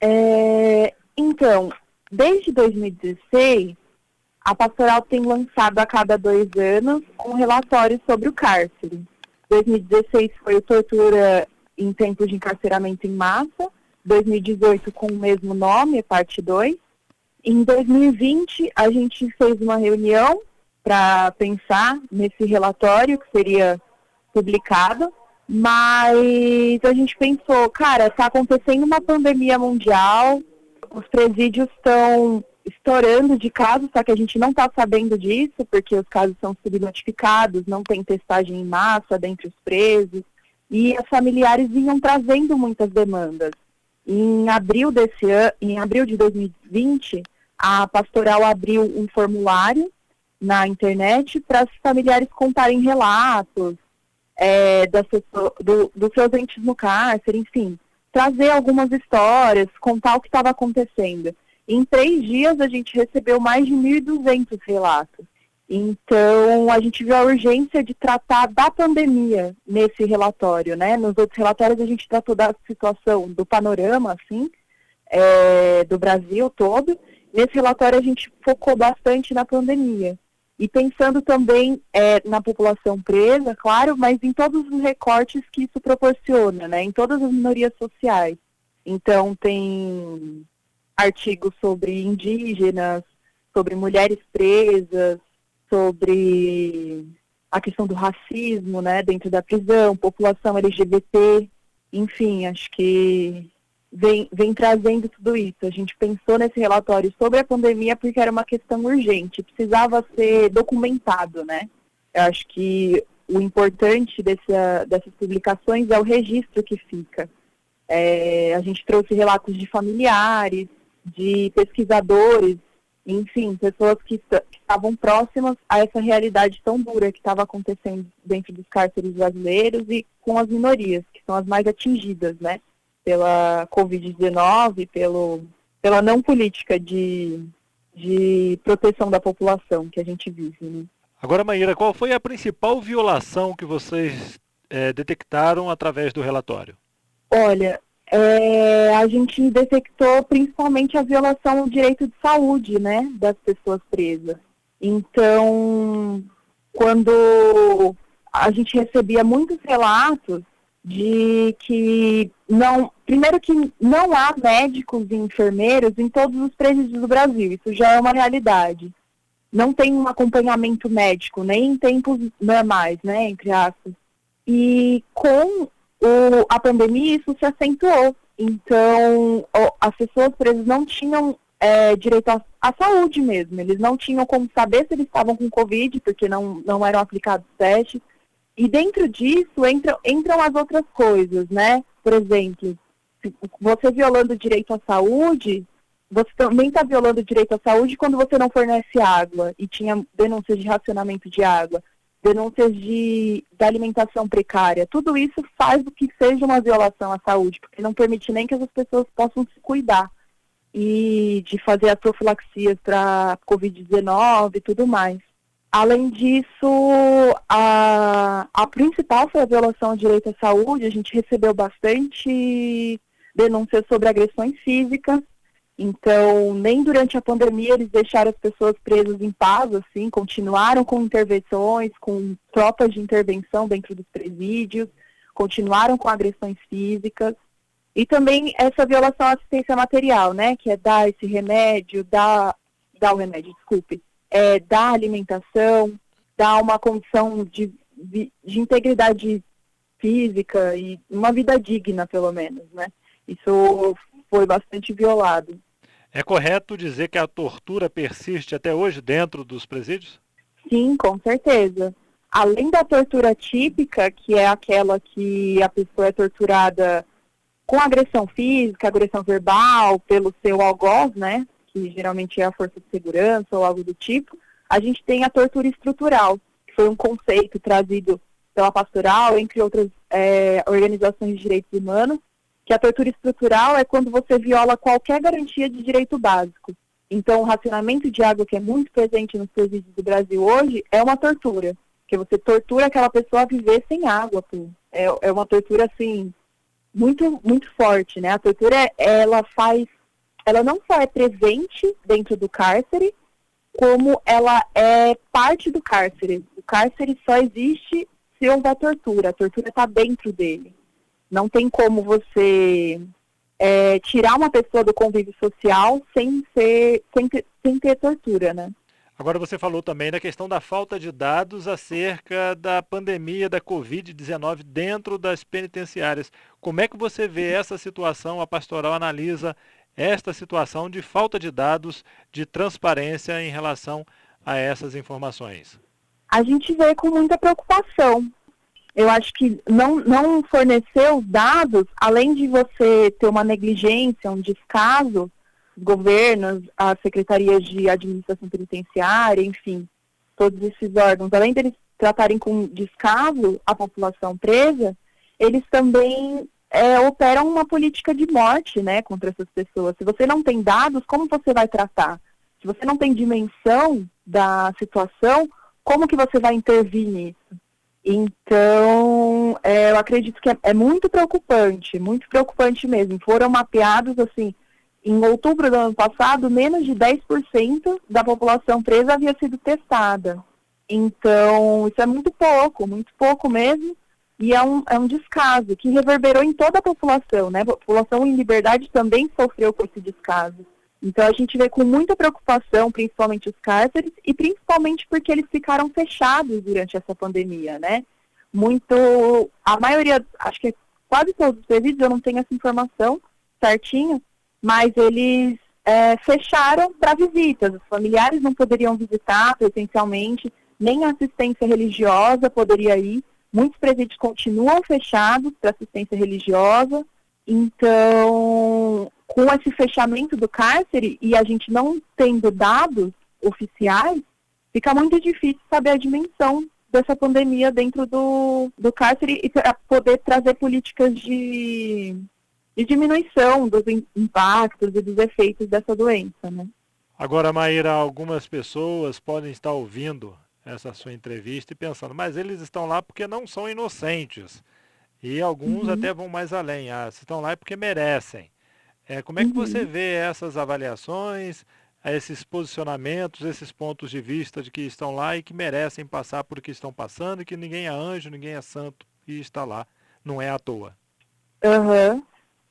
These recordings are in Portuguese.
É, então, desde 2016, a pastoral tem lançado a cada dois anos um relatório sobre o cárcere. 2016 foi o Tortura em Tempos de Encarceramento em Massa, 2018 com o mesmo nome, parte 2. Em 2020, a gente fez uma reunião para pensar nesse relatório que seria publicado, mas a gente pensou, cara, está acontecendo uma pandemia mundial, os presídios estão estourando de casos, só que a gente não está sabendo disso, porque os casos são subnotificados, não tem testagem em massa dentre os presos, e os familiares vinham trazendo muitas demandas. Em abril desse ano, em abril de 2020, a pastoral abriu um formulário na internet para os familiares contarem relatos é, das pessoas, do, dos seus entes no cárcere, enfim, trazer algumas histórias, contar o que estava acontecendo. Em três dias a gente recebeu mais de 1.200 relatos. Então, a gente viu a urgência de tratar da pandemia nesse relatório, né? Nos outros relatórios a gente tratou da situação, do panorama, assim, é, do Brasil todo. Nesse relatório a gente focou bastante na pandemia. E pensando também é, na população presa, claro, mas em todos os recortes que isso proporciona, né? Em todas as minorias sociais. Então, tem artigos sobre indígenas, sobre mulheres presas, sobre a questão do racismo, né, dentro da prisão, população LGBT, enfim, acho que vem, vem trazendo tudo isso. A gente pensou nesse relatório sobre a pandemia porque era uma questão urgente, precisava ser documentado, né? Eu acho que o importante dessas publicações é o registro que fica. É, a gente trouxe relatos de familiares, de pesquisadores, enfim, pessoas que, que estavam próximas a essa realidade tão dura que estava acontecendo dentro dos cárceres brasileiros e com as minorias, que são as mais atingidas, né, pela Covid-19, pelo, pela não política de, de proteção da população que a gente vive. Né. Agora, Maíra, qual foi a principal violação que vocês é, detectaram através do relatório? Olha, é, a gente detectou principalmente a violação do direito de saúde, né, das pessoas presas. Então, quando a gente recebia muitos relatos de que não, primeiro que não há médicos e enfermeiros em todos os presídios do Brasil, isso já é uma realidade. Não tem um acompanhamento médico, nem em tempos normais, né, entre aspas. E com o, a pandemia isso se acentuou. Então, as pessoas presas não tinham é, direito à, à, saúde mesmo. Eles não tinham como saber se eles estavam com Covid, porque não, não eram aplicados testes. E dentro disso entram, entram as outras coisas, né? Por exemplo, você violando o direito à saúde, você também está violando o direito à saúde quando você não fornece água. E tinha denúncias de racionamento de água denúncias de, da alimentação precária. Tudo isso faz do que seja uma violação à saúde, porque não permite nem que as pessoas possam se cuidar e de fazer as profilaxias para Covid-19 e tudo mais. Além disso, a, a principal foi a violação ao direito à saúde. A gente recebeu bastante denúncias sobre agressões físicas então, nem durante a pandemia eles deixaram as pessoas presas em paz, assim, continuaram com intervenções, com tropas de intervenção dentro dos presídios, continuaram com agressões físicas. E também essa violação à assistência material, né, que é dar esse remédio, dar, dar o remédio, desculpe, é, dar alimentação, dar uma condição de, de, de integridade física e uma vida digna, pelo menos, né. Isso foi bastante violado. É correto dizer que a tortura persiste até hoje dentro dos presídios? Sim, com certeza. Além da tortura típica, que é aquela que a pessoa é torturada com agressão física, agressão verbal, pelo seu algoz, né, que geralmente é a força de segurança ou algo do tipo, a gente tem a tortura estrutural, que foi um conceito trazido pela pastoral, entre outras é, organizações de direitos humanos, que a tortura estrutural é quando você viola qualquer garantia de direito básico. Então, o racionamento de água, que é muito presente nos presídios do Brasil hoje, é uma tortura. Que você tortura aquela pessoa a viver sem água. É, é uma tortura, assim, muito, muito forte, né? A tortura, ela faz, ela não só é presente dentro do cárcere, como ela é parte do cárcere. O cárcere só existe se houver tortura. A tortura está dentro dele. Não tem como você é, tirar uma pessoa do convívio social sem, ser, sem, ter, sem ter tortura, né? Agora você falou também da questão da falta de dados acerca da pandemia da Covid-19 dentro das penitenciárias. Como é que você vê essa situação? A pastoral analisa esta situação de falta de dados, de transparência em relação a essas informações? A gente vê com muita preocupação. Eu acho que não, não fornecer os dados, além de você ter uma negligência, um descaso, governos, as secretarias de administração penitenciária, enfim, todos esses órgãos, além deles tratarem com descaso a população presa, eles também é, operam uma política de morte né, contra essas pessoas. Se você não tem dados, como você vai tratar? Se você não tem dimensão da situação, como que você vai intervir nisso? Então, é, eu acredito que é, é muito preocupante, muito preocupante mesmo. Foram mapeados, assim, em outubro do ano passado, menos de 10% da população presa havia sido testada. Então, isso é muito pouco, muito pouco mesmo, e é um, é um descaso que reverberou em toda a população, né? A população em liberdade também sofreu com esse descaso. Então, a gente vê com muita preocupação, principalmente os cárceres, e principalmente porque eles ficaram fechados durante essa pandemia, né? Muito, a maioria, acho que quase todos os presídios, eu não tenho essa informação certinha, mas eles é, fecharam para visitas. Os familiares não poderiam visitar presencialmente, nem a assistência religiosa poderia ir. Muitos presídios continuam fechados para assistência religiosa. Então, com esse fechamento do cárcere e a gente não tendo dados oficiais, fica muito difícil saber a dimensão dessa pandemia dentro do, do cárcere e para poder trazer políticas de de diminuição dos impactos e dos efeitos dessa doença. Né? Agora, Maíra, algumas pessoas podem estar ouvindo essa sua entrevista e pensando, mas eles estão lá porque não são inocentes. E alguns uhum. até vão mais além. Ah, se estão lá é porque merecem. É, como é que uhum. você vê essas avaliações, esses posicionamentos, esses pontos de vista de que estão lá e que merecem passar por que estão passando e que ninguém é anjo, ninguém é santo e está lá. Não é à toa. Uhum.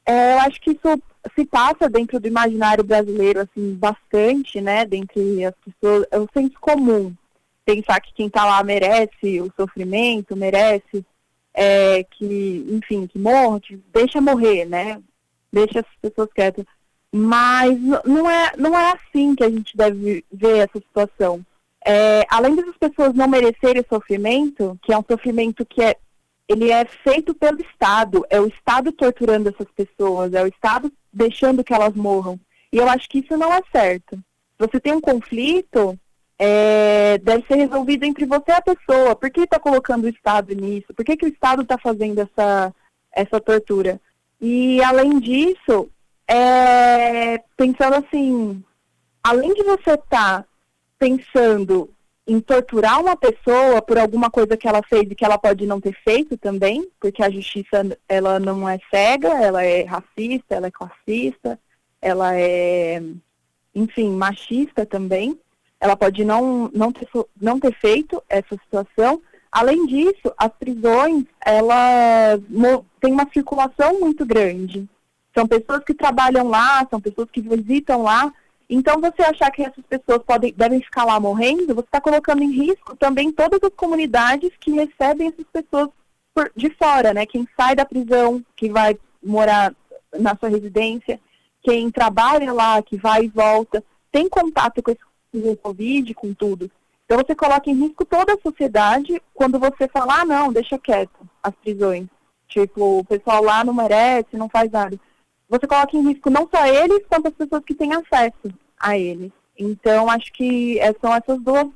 É, eu acho que isso se passa dentro do imaginário brasileiro, assim, bastante, né, dentre as pessoas, é o senso comum, pensar que quem está lá merece o sofrimento, merece é, que, enfim, que morra, que deixa morrer, né, deixa as pessoas quietas. Mas não é, não é assim que a gente deve ver essa situação. É, além dessas pessoas não merecerem sofrimento, que é um sofrimento que é ele é feito pelo Estado, é o Estado torturando essas pessoas, é o Estado deixando que elas morram. E eu acho que isso não é certo. Você tem um conflito, é, deve ser resolvido entre você e a pessoa. Por que está colocando o Estado nisso? Por que, que o Estado está fazendo essa, essa tortura? E, além disso, é, pensando assim, além de você estar tá pensando em torturar uma pessoa por alguma coisa que ela fez e que ela pode não ter feito também, porque a justiça ela não é cega, ela é racista, ela é classista, ela é, enfim, machista também. Ela pode não, não, ter, não ter feito essa situação. Além disso, as prisões, elas têm uma circulação muito grande. São pessoas que trabalham lá, são pessoas que visitam lá, então, você achar que essas pessoas podem, devem ficar lá morrendo, você está colocando em risco também todas as comunidades que recebem essas pessoas por, de fora, né? Quem sai da prisão, que vai morar na sua residência, quem trabalha lá, que vai e volta, tem contato com esse Covid, com tudo. Então, você coloca em risco toda a sociedade quando você fala, ah, não, deixa quieto as prisões. Tipo, o pessoal lá não merece, não faz nada você coloca em risco não só eles, quanto as pessoas que têm acesso a eles. Então, acho que é, são essas duas,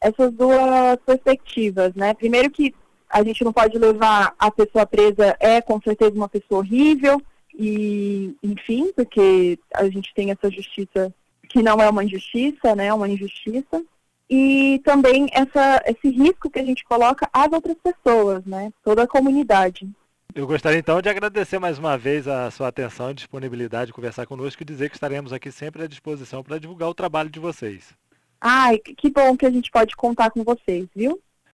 essas duas perspectivas, né? Primeiro que a gente não pode levar a pessoa presa é com certeza uma pessoa horrível e, enfim, porque a gente tem essa justiça que não é uma injustiça, né? É uma injustiça. E também essa, esse risco que a gente coloca às outras pessoas, né? Toda a comunidade. Eu gostaria então de agradecer mais uma vez a sua atenção e disponibilidade de conversar conosco e dizer que estaremos aqui sempre à disposição para divulgar o trabalho de vocês. Ai, que bom que a gente pode contar com vocês, viu?